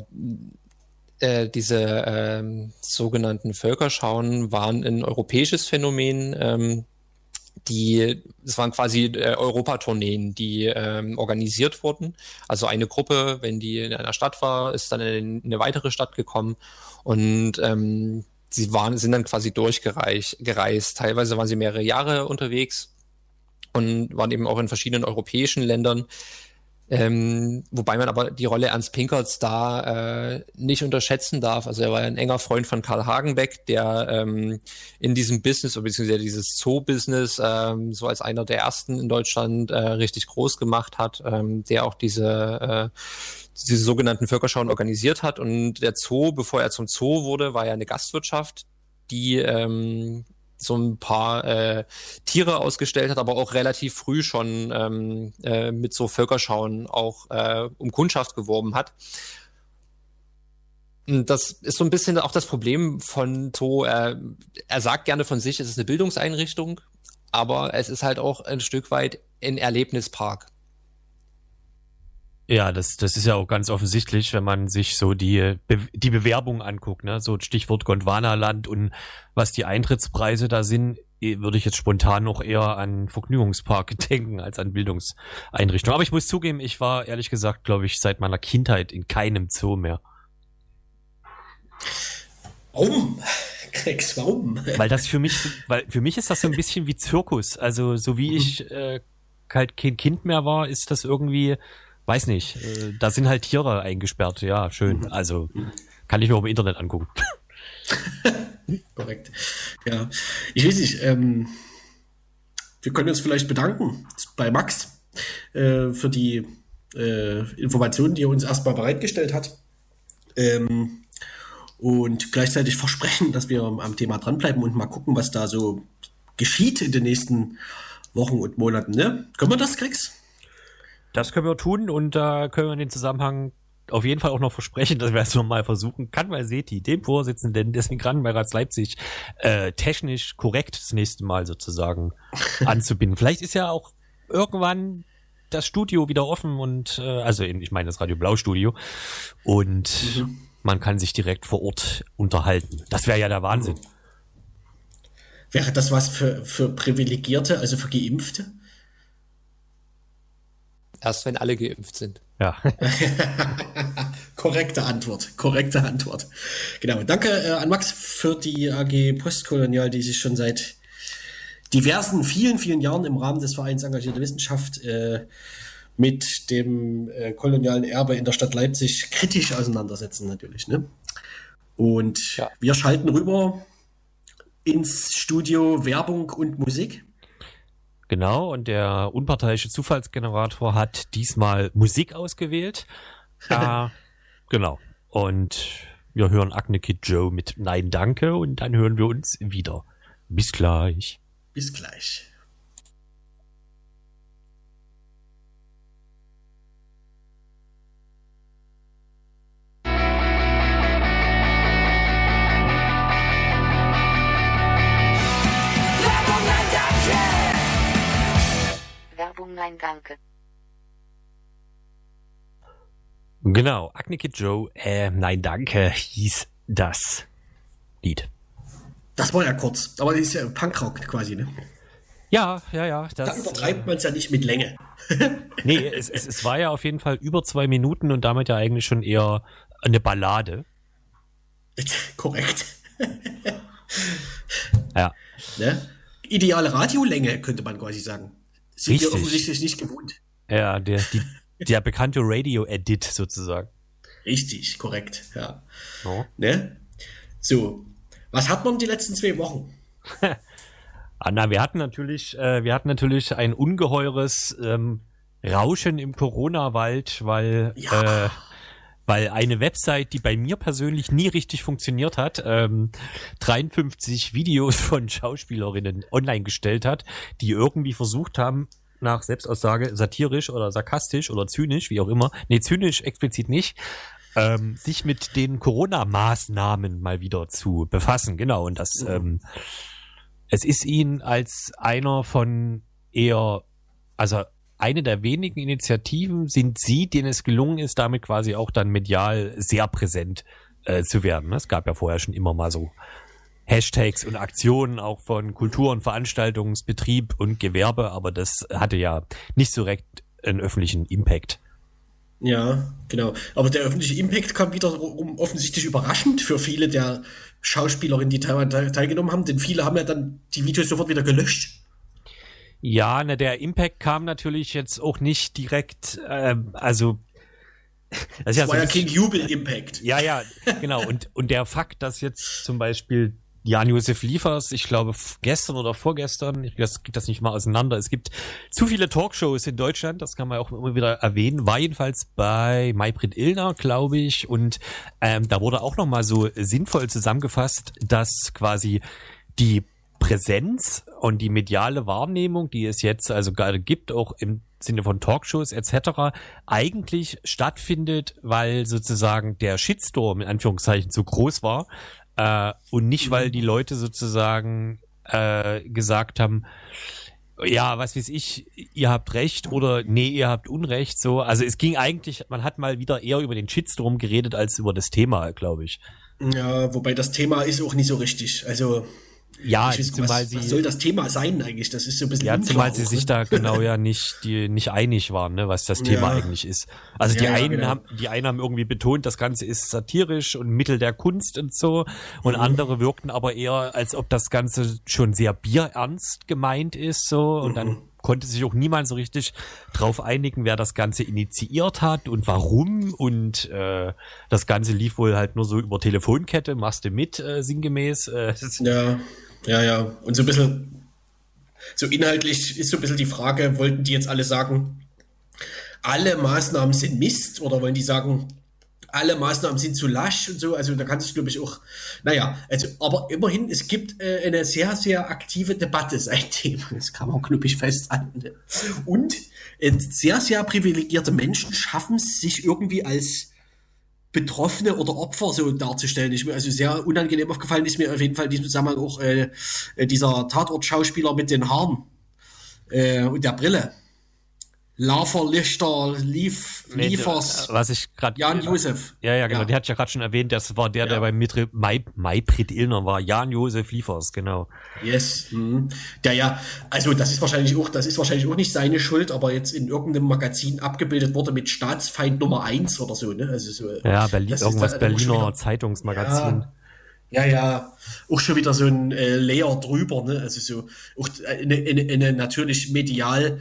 äh, diese ähm, sogenannten Völkerschauen waren ein europäisches Phänomen. Ähm, die, es waren quasi äh, Europatourneen, die ähm, organisiert wurden. Also eine Gruppe, wenn die in einer Stadt war, ist dann in eine weitere Stadt gekommen und ähm, sie waren, sind dann quasi durchgereist. Gereist. Teilweise waren sie mehrere Jahre unterwegs und waren eben auch in verschiedenen europäischen Ländern. Ähm, wobei man aber die Rolle Ernst Pinkerts da äh, nicht unterschätzen darf. Also er war ein enger Freund von Karl Hagenbeck, der ähm, in diesem Business, beziehungsweise dieses Zoo-Business, ähm, so als einer der ersten in Deutschland äh, richtig groß gemacht hat, ähm, der auch diese, äh, diese sogenannten Völkerschauen organisiert hat. Und der Zoo, bevor er zum Zoo wurde, war ja eine Gastwirtschaft, die ähm, so ein paar äh, Tiere ausgestellt hat, aber auch relativ früh schon ähm, äh, mit so Völkerschauen auch äh, um Kundschaft geworben hat. Das ist so ein bisschen auch das Problem von äh, er sagt gerne von sich, es ist eine Bildungseinrichtung, aber es ist halt auch ein Stück weit ein Erlebnispark. Ja, das, das ist ja auch ganz offensichtlich, wenn man sich so die, die Bewerbung anguckt, ne? So Stichwort Gondwanaland und was die Eintrittspreise da sind, eh, würde ich jetzt spontan noch eher an Vergnügungspark [LAUGHS] denken als an Bildungseinrichtungen. Aber ich muss zugeben, ich war ehrlich gesagt, glaube ich, seit meiner Kindheit in keinem Zoo mehr. Warum? [LAUGHS] Krex, warum? Weil das für mich, weil für mich ist das so ein bisschen wie Zirkus. Also so wie ich äh, halt kein Kind mehr war, ist das irgendwie, weiß nicht, äh, da sind halt Tiere eingesperrt. Ja, schön. Mhm. Also kann ich mir auch im Internet angucken. [LAUGHS] Korrekt. Ja, ich weiß nicht. Ähm, wir können uns vielleicht bedanken bei Max äh, für die äh, Informationen, die er uns erstmal bereitgestellt hat. Ähm, und gleichzeitig versprechen, dass wir am Thema dranbleiben und mal gucken, was da so geschieht in den nächsten Wochen und Monaten. Ne? Können wir das, Kriegs? Das können wir tun und da äh, können wir in den Zusammenhang auf jeden Fall auch noch versprechen, dass wir es nochmal versuchen, kann bei Seti, dem Vorsitzenden des Migrantenbeirats Leipzig, äh, technisch korrekt das nächste Mal sozusagen [LAUGHS] anzubinden. Vielleicht ist ja auch irgendwann das Studio wieder offen und äh, also ich meine das Radio Blau Studio und mhm. man kann sich direkt vor Ort unterhalten. Das wäre ja der Wahnsinn. Wäre das was für, für Privilegierte, also für Geimpfte? Erst wenn alle geimpft sind. Ja. [LAUGHS] korrekte Antwort. Korrekte Antwort. Genau. Danke äh, an Max für die AG Postkolonial, die sich schon seit diversen, vielen, vielen Jahren im Rahmen des Vereins Engagierte Wissenschaft äh, mit dem äh, kolonialen Erbe in der Stadt Leipzig kritisch auseinandersetzen, natürlich. Ne? Und ja. wir schalten rüber ins Studio Werbung und Musik. Genau, und der unparteiische Zufallsgenerator hat diesmal Musik ausgewählt. äh, [LAUGHS] genau. Und wir hören Acne Kid Joe mit Nein Danke und dann hören wir uns wieder. Bis gleich. Bis gleich. Werbung, nein, danke. Genau, Acne Kid Joe, äh, nein, danke, hieß das Lied. Das war ja kurz, aber das ist ja Punkrock quasi, ne? Ja, ja, ja. Das, da übertreibt man es ja nicht mit Länge. [LAUGHS] nee, es, es, es war ja auf jeden Fall über zwei Minuten und damit ja eigentlich schon eher eine Ballade. Korrekt. ja. [LAUGHS] Ne? Ideale Radiolänge, könnte man quasi sagen. Sind Richtig. wir offensichtlich nicht gewohnt. Ja, der, die, [LAUGHS] der bekannte Radio-Edit sozusagen. Richtig, korrekt, ja. Oh. Ne? So, was hat man die letzten zwei Wochen? [LAUGHS] Anna, wir hatten natürlich, äh, wir hatten natürlich ein ungeheures ähm, Rauschen im Corona-Wald, weil ja. äh, weil eine Website, die bei mir persönlich nie richtig funktioniert hat, ähm, 53 Videos [LAUGHS] von Schauspielerinnen online gestellt hat, die irgendwie versucht haben, nach Selbstaussage satirisch oder sarkastisch oder zynisch, wie auch immer, nee, zynisch explizit nicht, ähm, sich mit den Corona-Maßnahmen mal wieder zu befassen. Genau, und das, ähm, es ist ihnen als einer von eher, also eine der wenigen Initiativen sind sie, denen es gelungen ist, damit quasi auch dann medial sehr präsent äh, zu werden. Es gab ja vorher schon immer mal so Hashtags und Aktionen auch von Kultur- und Veranstaltungsbetrieb und Gewerbe, aber das hatte ja nicht so recht einen öffentlichen Impact. Ja, genau. Aber der öffentliche Impact kam wiederum offensichtlich überraschend für viele der Schauspielerinnen, die teilgenommen haben, denn viele haben ja dann die Videos sofort wieder gelöscht. Ja, ne, der Impact kam natürlich jetzt auch nicht direkt, ähm, also das, ist ja war so ja kein Jubel-Impact. Ja, ja, genau. Und, und der Fakt, dass jetzt zum Beispiel Jan-Josef Liefers, ich glaube gestern oder vorgestern, ich das geht das nicht mal auseinander. Es gibt zu viele Talkshows in Deutschland, das kann man auch immer wieder erwähnen. War jedenfalls bei Maybrit Illner, glaube ich, und ähm, da wurde auch nochmal so sinnvoll zusammengefasst, dass quasi die Präsenz und die mediale Wahrnehmung, die es jetzt also gerade gibt, auch im Sinne von Talkshows etc., eigentlich stattfindet, weil sozusagen der Shitstorm in Anführungszeichen zu groß war äh, und nicht, weil die Leute sozusagen äh, gesagt haben, ja, was weiß ich, ihr habt recht oder nee, ihr habt Unrecht, so. Also es ging eigentlich, man hat mal wieder eher über den Shitstorm geredet als über das Thema, glaube ich. Ja, wobei das Thema ist auch nicht so richtig. Also Ja, weiß, zumal was, sie, was soll das Thema sein eigentlich? Das ist so ein bisschen Ja, unklar zumal sie auch, sich ne? da genau ja nicht, die nicht einig waren, ne, was das Thema Ja. eigentlich ist. Also die Ja, ja, einen genau. haben, die einen haben irgendwie betont, das Ganze ist satirisch und Mittel der Kunst und so, und Mhm. andere wirkten aber eher, als ob das Ganze schon sehr bierernst gemeint ist, so, und Mhm. dann konnte sich auch niemand so richtig drauf einigen, wer das Ganze initiiert hat und warum und äh, das Ganze lief wohl halt nur so über Telefonkette, machst du mit, äh, sinngemäß. Äh, [LAUGHS] Ja, ja, ja. Und so ein bisschen, so inhaltlich ist so ein bisschen die Frage, wollten die jetzt alle sagen, alle Maßnahmen sind Mist oder wollen die sagen, alle Maßnahmen sind zu lasch und so? Also da kann sich, glaube ich, auch, naja, also, aber immerhin, es gibt äh, eine sehr, sehr aktive Debatte seitdem. [LAUGHS] Das kann man, glaube ich, festhalten. Und äh, sehr, sehr privilegierte Menschen schaffen es, sich irgendwie als Betroffene oder Opfer so darzustellen. Ich, mir- also sehr unangenehm aufgefallen ist mir auf jeden Fall in diesem Zusammenhang auch äh, dieser Tatort-Schauspieler mit den Haaren äh, und der Brille. Lafer, Lichter, Lief, Liefers, was ich gerade Jan Josef. Ja, ja, genau. Ja. Der hat ja gerade schon erwähnt, das war der, der Ja. bei Mitri, Mai, Maybrit Illner war. Jan-Josef Liefers, genau. Yes. Mhm. Der ja, also das ist wahrscheinlich auch, das ist wahrscheinlich auch nicht seine Schuld, aber jetzt in irgendeinem Magazin abgebildet wurde mit Staatsfeind Nummer eins oder so, ne? Also so. Ja, Berlin, das ist irgendwas schon Berliner wieder- Zeitungsmagazin. Ja, ja, auch schon wieder so ein äh, Layer drüber, ne? Also so auch eine, eine, eine natürlich medial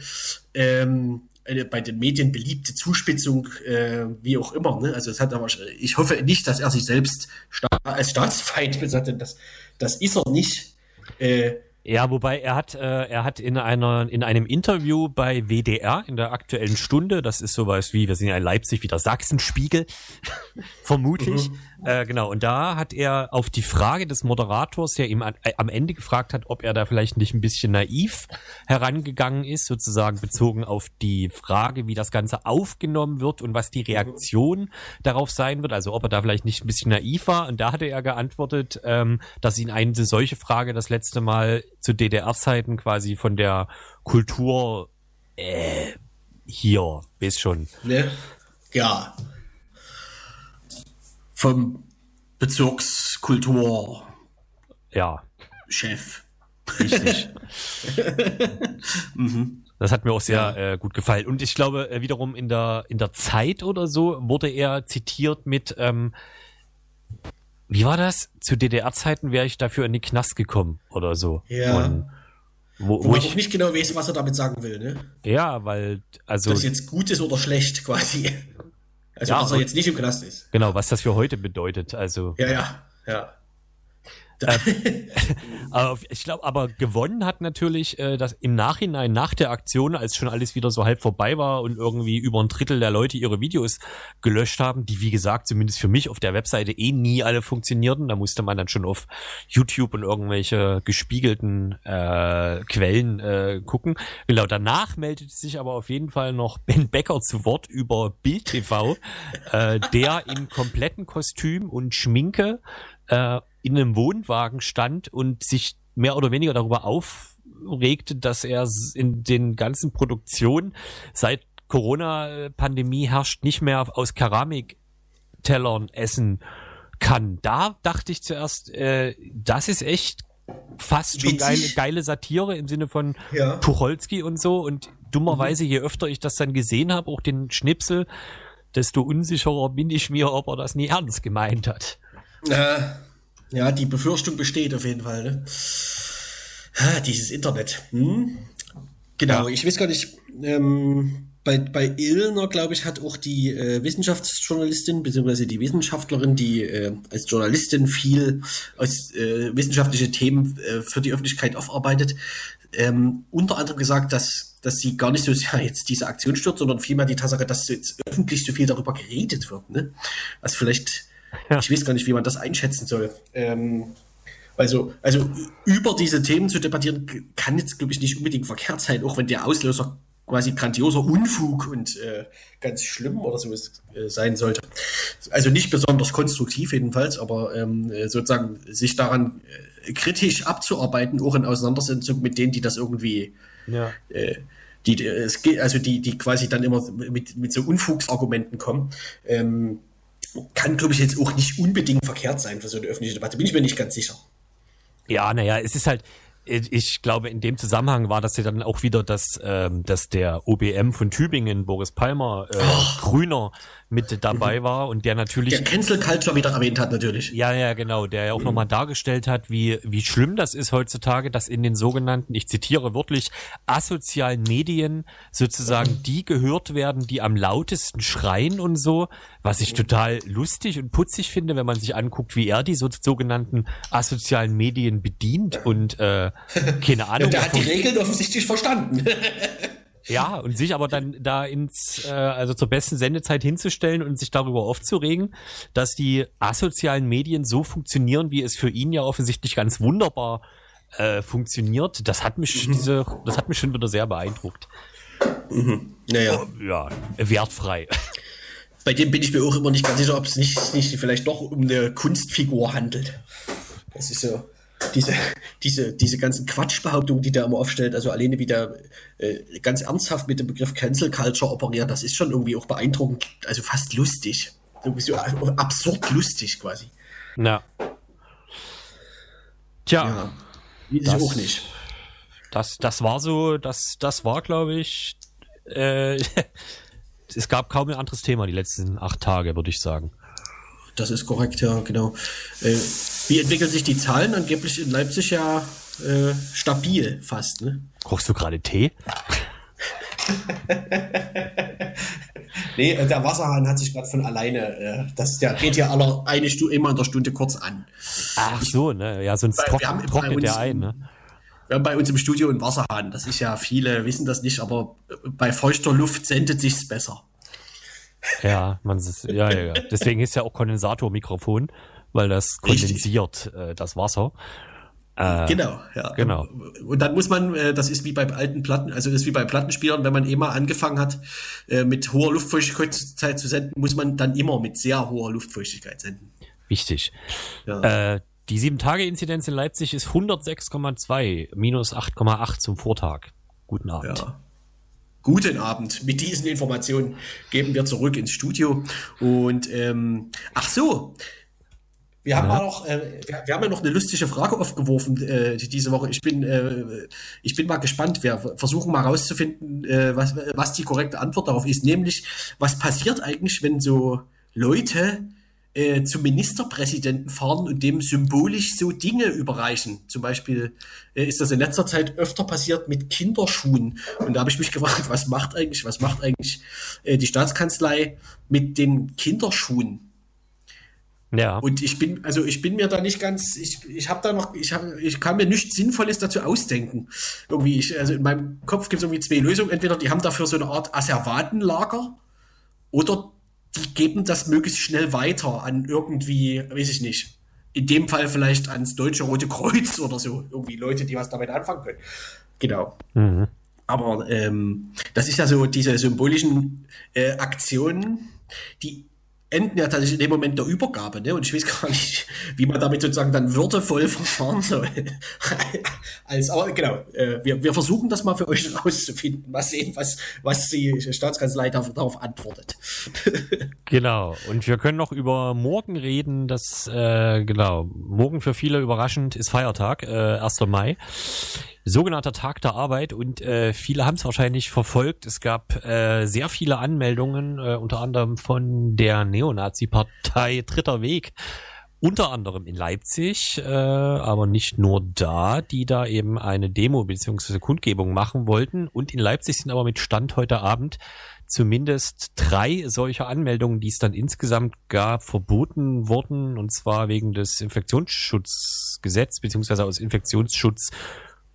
ähm, eine bei den Medien beliebte Zuspitzung, äh, wie auch immer, ne? Also es hat aber ich hoffe nicht, dass er sich selbst sta als Staatsfeind denn das, das ist er nicht. Äh, Ja, wobei er hat, äh, er hat in einer, in einem Interview bei WDR in der aktuellen Stunde, das ist sowas wie, wir sind ja in Leipzig, wie der Sachsenspiegel, [LAUGHS] vermutlich, äh, genau, und da hat er auf die Frage des Moderators, der ihm an, äh, am Ende gefragt hat, ob er da vielleicht nicht ein bisschen naiv herangegangen ist, sozusagen bezogen auf die Frage, wie das Ganze aufgenommen wird und was die Reaktion darauf sein wird, also ob er da vielleicht nicht ein bisschen naiv war. Und da hatte er geantwortet, ähm, dass ihn eine solche Frage das letzte Mal zu DDR-Zeiten quasi von der Kultur äh, hier, weiß schon. ne? Ja. Vom Bezirkskulturchef. Ja, richtig. [LAUGHS] Das hat mir auch sehr äh, gut gefallen. Und ich glaube, äh, wiederum in der, in der Zeit oder so wurde er zitiert mit, ähm, wie war das? Zu DDR-Zeiten wäre ich dafür in die Knast gekommen oder so. Ja. Und wo, Wo wo ich, nicht genau weiß, was er damit sagen will, ne? ja, weil, also, das jetzt gut ist oder schlecht quasi. Also Ja, dass er jetzt nicht im Knast ist. genau, was das für heute bedeutet. Also, Ja, ja, ja. [LAUGHS] Aber ich glaube, aber gewonnen hat natürlich äh, das im Nachhinein nach der Aktion, als schon alles wieder so halb vorbei war und irgendwie über ein Drittel der Leute ihre Videos gelöscht haben, die wie gesagt zumindest für mich auf der Webseite eh nie alle funktionierten. Da musste man dann schon auf YouTube und irgendwelche gespiegelten äh, Quellen äh, gucken. Genau, danach meldete sich aber auf jeden Fall noch Ben Becker zu Wort über Bild TV, äh, der in kompletten Kostüm und Schminke äh, in einem Wohnwagen stand und sich mehr oder weniger darüber aufregte, dass er in den ganzen Produktionen seit Corona-Pandemie herrscht, nicht mehr aus Keramiktellern essen kann. Da dachte ich zuerst, äh, das ist echt fast schon geile, geile Satire im Sinne von Ja. Tucholsky und so. Und dummerweise, je öfter ich das dann gesehen habe, auch den Schnipsel, desto unsicherer bin ich mir, ob er das nie ernst gemeint hat. äh, ja, die Befürchtung besteht auf jeden Fall, ne? Ah, Dieses Internet. Hm? Genau, Ja. ich weiß gar nicht, ähm, bei, bei Illner, glaube ich, hat auch die äh, Wissenschaftsjournalistin, beziehungsweise die Wissenschaftlerin, die äh, als Journalistin viel aus äh, wissenschaftliche Themen äh, für die Öffentlichkeit aufarbeitet, ähm, unter anderem gesagt, dass, dass sie gar nicht so sehr jetzt diese Aktion stört, sondern vielmehr die Tatsache, dass jetzt öffentlich so viel darüber geredet wird. Ne? Was vielleicht, Ja. ich weiß gar nicht, wie man das einschätzen soll. Ähm, also, also über diese Themen zu debattieren, kann jetzt, glaube ich, nicht unbedingt verkehrt sein, auch wenn der Auslöser quasi grandioser Unfug und äh, ganz schlimm oder so ist, äh, sein sollte. Also nicht besonders konstruktiv jedenfalls, aber ähm, äh, sozusagen sich daran äh, kritisch abzuarbeiten, auch in Auseinandersetzung mit denen, die das irgendwie Ja. äh, die, die, es geht, also die, die quasi dann immer mit, mit so Unfugsargumenten kommen, ähm, kann, glaube ich, jetzt auch nicht unbedingt verkehrt sein für so eine öffentliche Debatte. Bin ich mir nicht ganz sicher. Ja, naja, es ist halt, ich glaube, in dem Zusammenhang war das ja dann auch wieder, dass, ähm, dass der OBM von Tübingen, Boris Palmer, äh, oh. Grüner, mit dabei mhm. war und der natürlich. Der Cancel Culture wieder erwähnt hat, natürlich. Ja, ja, genau, der ja auch mhm. nochmal dargestellt hat, wie, wie schlimm das ist heutzutage, dass in den sogenannten, ich zitiere wörtlich, asozialen Medien sozusagen mhm. die gehört werden, die am lautesten schreien und so, was ich mhm. total lustig und putzig finde, wenn man sich anguckt, wie er die so, sogenannten asozialen Medien bedient und äh, keine [LAUGHS] Ahnung. der hat die Regeln offensichtlich verstanden. [LAUGHS] Ja, und sich aber dann da ins, äh, also zur besten Sendezeit hinzustellen und sich darüber aufzuregen, dass die asozialen Medien so funktionieren, wie es für ihn ja offensichtlich ganz wunderbar äh, funktioniert, das hat mich, mhm. diese, das hat mich schon wieder sehr beeindruckt. Mhm. Naja. Ja, wertfrei. Bei dem bin ich mir auch immer nicht ganz sicher, ob es nicht, nicht vielleicht doch um eine Kunstfigur handelt. Das ist so diese, diese, diese ganzen Quatschbehauptungen, die der immer aufstellt, also alleine wie der äh, ganz ernsthaft mit dem Begriff Cancel Culture operiert, das ist schon irgendwie auch beeindruckend, also fast lustig. So absurd lustig quasi. Ja. Tja. Ja, wie das, auch nicht. Das, das war so, das, das war, glaube ich, äh, [LAUGHS] es gab kaum ein anderes Thema die letzten acht Tage, würde ich sagen. Das ist korrekt, ja, genau. Äh, wie entwickeln sich die Zahlen? Angeblich in Leipzig ja äh, stabil fast. Ne? Kochst du gerade Tee? [LAUGHS] nee, äh, der Wasserhahn hat sich gerade von alleine, äh, das der geht ja aller eine Stunde, immer in der Stunde kurz an. Ach so, ne? Ja, sonst trock, haben, trocknet der ein, ne? Wir haben bei uns im Studio einen Wasserhahn. Das ist ja, viele wissen das nicht, aber bei feuchter Luft sendet sich's besser. Ja, man ist, ja, ja, ja. Deswegen ist ja auch Kondensatormikrofon, weil das kondensiert äh, das Wasser. Äh, genau, ja. Genau. Und dann muss man, äh, das ist wie bei alten Platten, also das ist wie bei Plattenspielern, wenn man eh mal angefangen hat, äh, mit hoher Luftfeuchtigkeit zu senden, muss man dann immer mit sehr hoher Luftfeuchtigkeit senden. Wichtig. Ja. Äh, die 7-Tage-Inzidenz in Leipzig ist 106,2, minus 8,8 zum Vortag. Guten Abend. Ja. Guten Abend. Mit diesen Informationen geben wir zurück ins Studio. Und ähm, ach so, wir haben, ja. noch, äh, wir, wir, haben ja noch eine lustige Frage aufgeworfen äh, diese Woche. Ich bin, äh, ich bin mal gespannt. Wir versuchen mal rauszufinden, äh, was, was die korrekte Antwort darauf ist. Nämlich, was passiert eigentlich, wenn so Leute äh, zum Ministerpräsidenten fahren und dem symbolisch so Dinge überreichen. Zum Beispiel äh, ist das in letzter Zeit öfter passiert mit Kinderschuhen. Und da habe ich mich [LAUGHS] gefragt, was macht eigentlich, was macht eigentlich äh, die Staatskanzlei mit den Kinderschuhen? Ja. Und ich bin, also ich bin mir da nicht ganz, ich, ich habe da noch, ich, hab, ich kann mir nichts Sinnvolles dazu ausdenken. Irgendwie, ich, also in meinem Kopf gibt es irgendwie zwei Lösungen. Entweder die haben dafür so eine Art Asservatenlager oder die geben das möglichst schnell weiter an irgendwie, weiß ich nicht, in dem Fall vielleicht ans Deutsche Rote Kreuz [LAUGHS] oder so. Irgendwie Leute, die was damit anfangen können. Genau. Mhm. Aber ähm, das ist ja so diese symbolischen äh, Aktionen, die enden ja tatsächlich in dem Moment der Übergabe, ne? Und ich weiß gar nicht, wie man damit sozusagen dann würdevoll verfahren soll. [LAUGHS] Als, aber genau, äh, wir, wir versuchen das mal für euch rauszufinden. Mal sehen, was, was die Staatskanzlei darauf, darauf antwortet. [LAUGHS] genau. Und wir können noch über morgen reden. Das, äh, genau, morgen für viele überraschend ist Feiertag, äh, 1. Mai sogenannter Tag der Arbeit und äh, viele haben es wahrscheinlich verfolgt. Es gab äh, sehr viele Anmeldungen, äh, unter anderem von der Neonazi-Partei Dritter Weg, unter anderem in Leipzig, äh, aber nicht nur da, die da eben eine Demo beziehungsweise Kundgebung machen wollten. Und in Leipzig sind aber mit Stand heute Abend zumindest drei solcher Anmeldungen, die es dann insgesamt gab, verboten worden, und zwar wegen des Infektionsschutzgesetzes beziehungsweise aus Infektionsschutz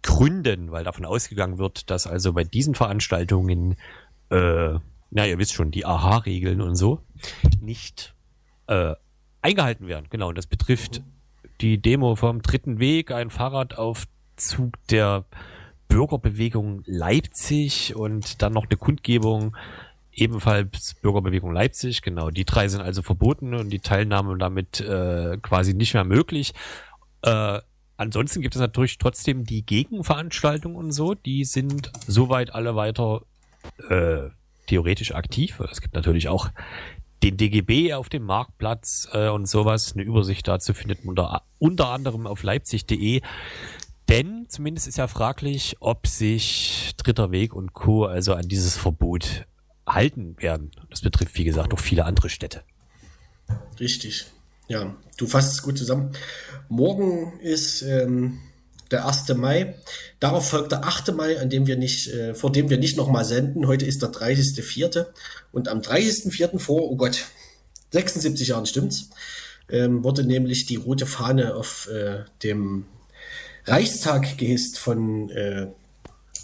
Gründen, weil davon ausgegangen wird, dass also bei diesen Veranstaltungen, äh, na, ihr wisst schon, die AHA-Regeln und so nicht äh, eingehalten werden. Genau, und das betrifft die Demo vom dritten Weg, ein Fahrradaufzug der Bürgerbewegung Leipzig und dann noch eine Kundgebung ebenfalls Bürgerbewegung Leipzig. Genau, die drei sind also verboten und die Teilnahme damit äh, quasi nicht mehr möglich. Äh, Ansonsten gibt es natürlich trotzdem die Gegenveranstaltungen und so, die sind soweit alle weiter äh, theoretisch aktiv. Es gibt natürlich auch den DGB auf dem Marktplatz äh, und sowas. Eine Übersicht dazu findet man unter, unter anderem auf leipzig.de. Denn zumindest ist ja fraglich, ob sich Dritter Weg und Co. also an dieses Verbot halten werden. Das betrifft, wie gesagt, auch viele andere Städte. Richtig. Ja, du fasst es gut zusammen. Morgen ist ähm, der 1. Mai. Darauf folgt der 8. Mai, an dem wir nicht, äh, vor dem wir nicht nochmal senden. Heute ist der 30.4. Und am 30.4. vor, oh Gott, 76 Jahren stimmt's, ähm, wurde nämlich die rote Fahne auf äh, dem Reichstag gehisst von äh,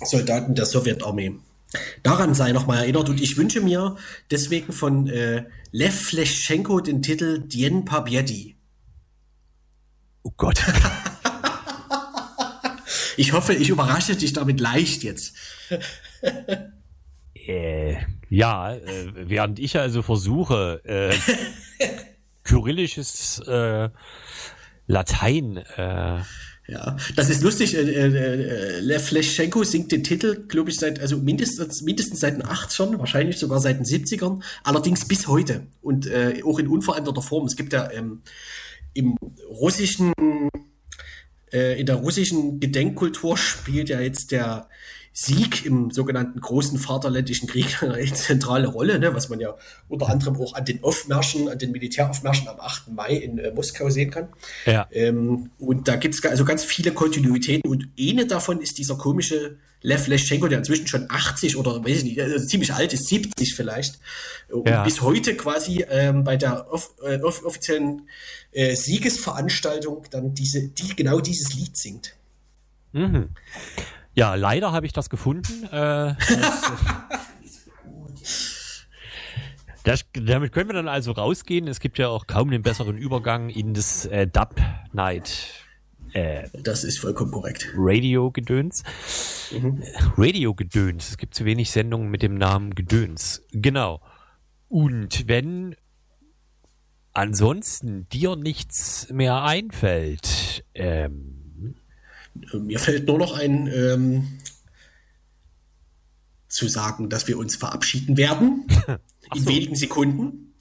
Soldaten der Sowjetarmee. Daran sei nochmal erinnert und ich wünsche mir deswegen von äh, Lev Fleschenko den Titel Dien Pabiedi. Oh Gott. [LAUGHS] ich hoffe, ich überrasche dich damit leicht jetzt. [LAUGHS] äh, ja, äh, während ich also versuche, äh, [LAUGHS] kyrillisches äh, Latein äh, ja, das ist lustig. Äh, äh, äh Lev Fleschenko singt den Titel, glaube ich, seit, also mindestens, mindestens seit den 80ern, wahrscheinlich sogar seit den 70ern, allerdings bis heute und äh, auch in unveränderter Form. Es gibt ja ähm, im russischen, äh, in der russischen Gedenkkultur spielt ja jetzt der Sieg im sogenannten Großen Vaterländischen Krieg [LAUGHS] eine zentrale Rolle, ne, was man ja unter anderem auch an den Aufmärschen, an den Militäraufmärschen am 8. Mai in äh, Moskau sehen kann. Ja. Ähm, und da gibt es also ganz viele Kontinuitäten und eine davon ist dieser komische Lev Leschenko, der inzwischen schon 80 oder weiß ich nicht, also ziemlich alt ist, 70 vielleicht, und ja. bis heute quasi ähm, bei der off äh, off offiziellen äh, Siegesveranstaltung dann diese, die genau dieses Lied singt. Mhm. Ja, leider habe ich das gefunden. Äh, das, damit können wir dann also rausgehen. Es gibt ja auch kaum den besseren Übergang in das äh, Dub Night. Äh, das ist vollkommen korrekt. Radio-Gedöns. Mhm. Radio-Gedöns. Es gibt zu wenig Sendungen mit dem Namen Gedöns. Genau. Und wenn ansonsten dir nichts mehr einfällt, ähm, mir fällt nur noch ein, ähm, zu sagen, dass wir uns verabschieden werden [LAUGHS] in so. wenigen Sekunden,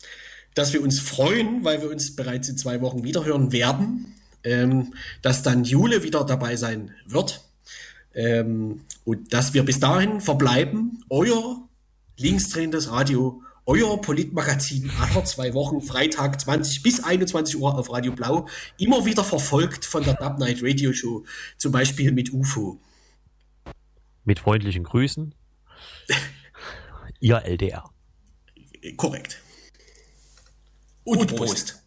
dass wir uns freuen, weil wir uns bereits in zwei Wochen wiederhören werden, ähm, dass dann Jule wieder dabei sein wird. Ähm, und dass wir bis dahin verbleiben, euer linksdrehendes Radio euer Politmagazin aller zwei Wochen, Freitag 20 bis 21 Uhr auf Radio Blau, immer wieder verfolgt von der Dub Night Radio Show, zum Beispiel mit UFO. Mit freundlichen Grüßen. Ihr LDR. Korrekt. Und, Und Prost.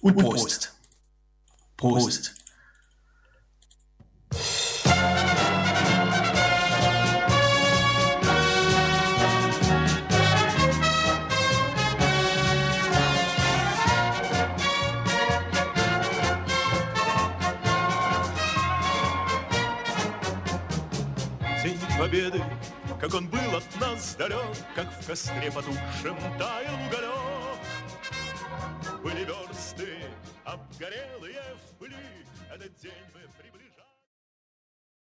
Und Prost. Prost. Prost. Победы, Как он был от нас далек, Как в костре потухшем таял уголек. Были версты, обгорелые в пыли, Этот день мы.